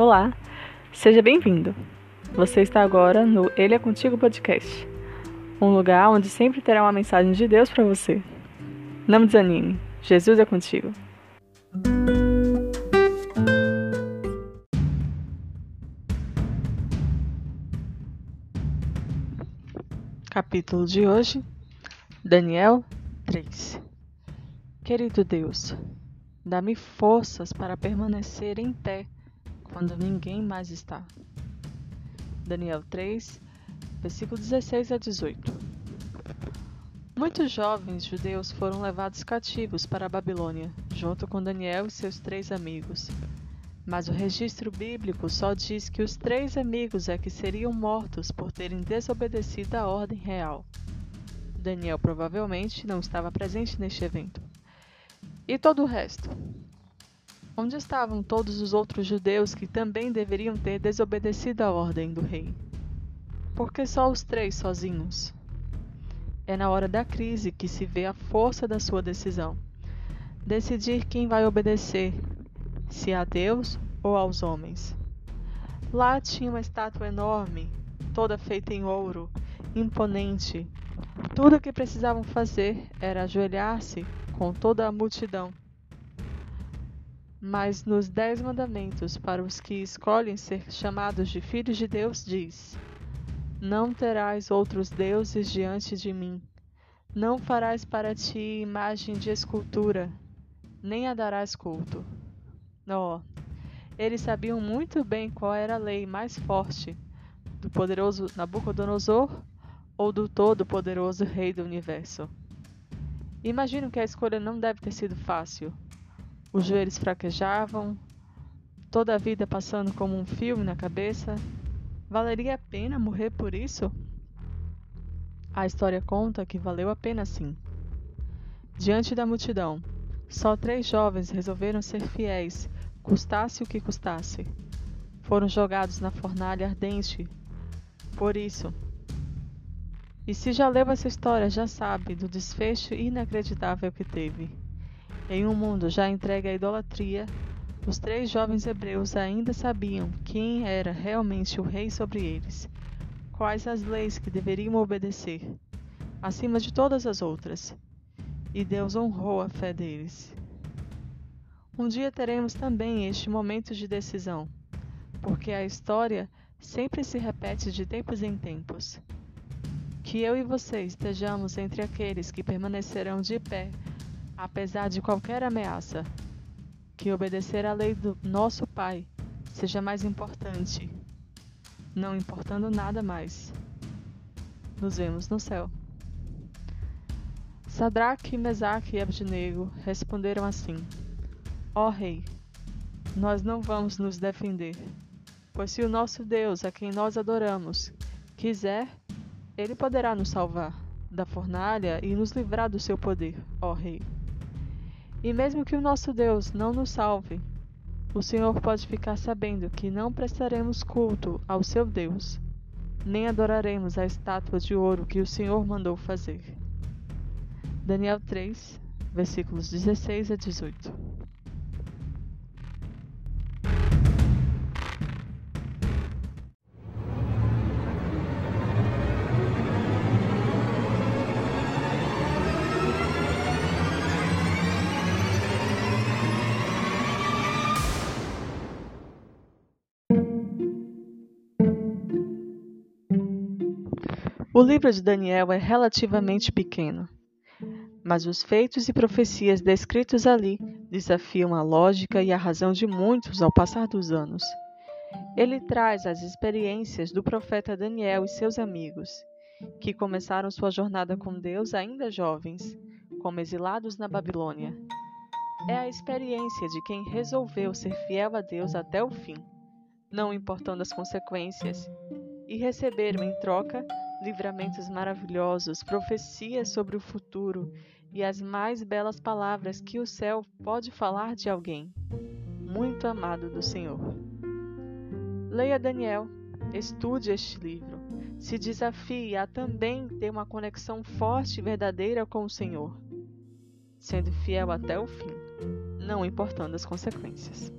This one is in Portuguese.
Olá, seja bem-vindo. Você está agora no Ele é Contigo Podcast, um lugar onde sempre terá uma mensagem de Deus para você. Não desanime, Jesus é contigo. Capítulo de hoje, Daniel 3. Querido Deus, dá-me forças para permanecer em pé quando ninguém mais está. Daniel 3, versículo 16 a 18. Muitos jovens judeus foram levados cativos para a Babilônia, junto com Daniel e seus três amigos. Mas o registro bíblico só diz que os três amigos é que seriam mortos por terem desobedecido à ordem real. Daniel provavelmente não estava presente neste evento. E todo o resto? Onde estavam todos os outros judeus que também deveriam ter desobedecido à ordem do rei? Por que só os três sozinhos? É na hora da crise que se vê a força da sua decisão. Decidir quem vai obedecer, se a Deus ou aos homens. Lá tinha uma estátua enorme, toda feita em ouro, imponente. Tudo o que precisavam fazer era ajoelhar-se com toda a multidão mas nos Dez Mandamentos, para os que escolhem ser chamados de filhos de Deus, diz: Não terás outros deuses diante de mim. Não farás para ti imagem de escultura, nem a darás culto. Oh, eles sabiam muito bem qual era a lei mais forte do poderoso Nabucodonosor ou do todo-poderoso Rei do Universo. Imagino que a escolha não deve ter sido fácil os joelhos fraquejavam, toda a vida passando como um filme na cabeça. Valeria a pena morrer por isso? A história conta que valeu a pena sim. Diante da multidão, só três jovens resolveram ser fiéis, custasse o que custasse. Foram jogados na fornalha ardente. Por isso. E se já leu essa história, já sabe do desfecho inacreditável que teve. Em um mundo já entregue à idolatria, os três jovens hebreus ainda sabiam quem era realmente o rei sobre eles, quais as leis que deveriam obedecer, acima de todas as outras. E Deus honrou a fé deles. Um dia teremos também este momento de decisão, porque a história sempre se repete de tempos em tempos. Que eu e você estejamos entre aqueles que permanecerão de pé apesar de qualquer ameaça, que obedecer à lei do nosso Pai seja mais importante, não importando nada mais. Nos vemos no céu. Sadraque, Mesaque e Abdinego responderam assim: Ó oh, Rei, nós não vamos nos defender, pois se o nosso Deus, a quem nós adoramos, quiser, ele poderá nos salvar da fornalha e nos livrar do seu poder, ó Rei. E mesmo que o nosso Deus não nos salve, o Senhor pode ficar sabendo que não prestaremos culto ao seu Deus, nem adoraremos a estátua de ouro que o Senhor mandou fazer. Daniel 3, versículos 16 a 18. O livro de Daniel é relativamente pequeno, mas os feitos e profecias descritos ali desafiam a lógica e a razão de muitos ao passar dos anos. Ele traz as experiências do profeta Daniel e seus amigos, que começaram sua jornada com Deus ainda jovens, como exilados na Babilônia. É a experiência de quem resolveu ser fiel a Deus até o fim, não importando as consequências, e receberam em troca livramentos maravilhosos, profecias sobre o futuro e as mais belas palavras que o céu pode falar de alguém, muito amado do Senhor. Leia Daniel, estude este livro, se desafie a também ter uma conexão forte e verdadeira com o Senhor, sendo fiel até o fim, não importando as consequências.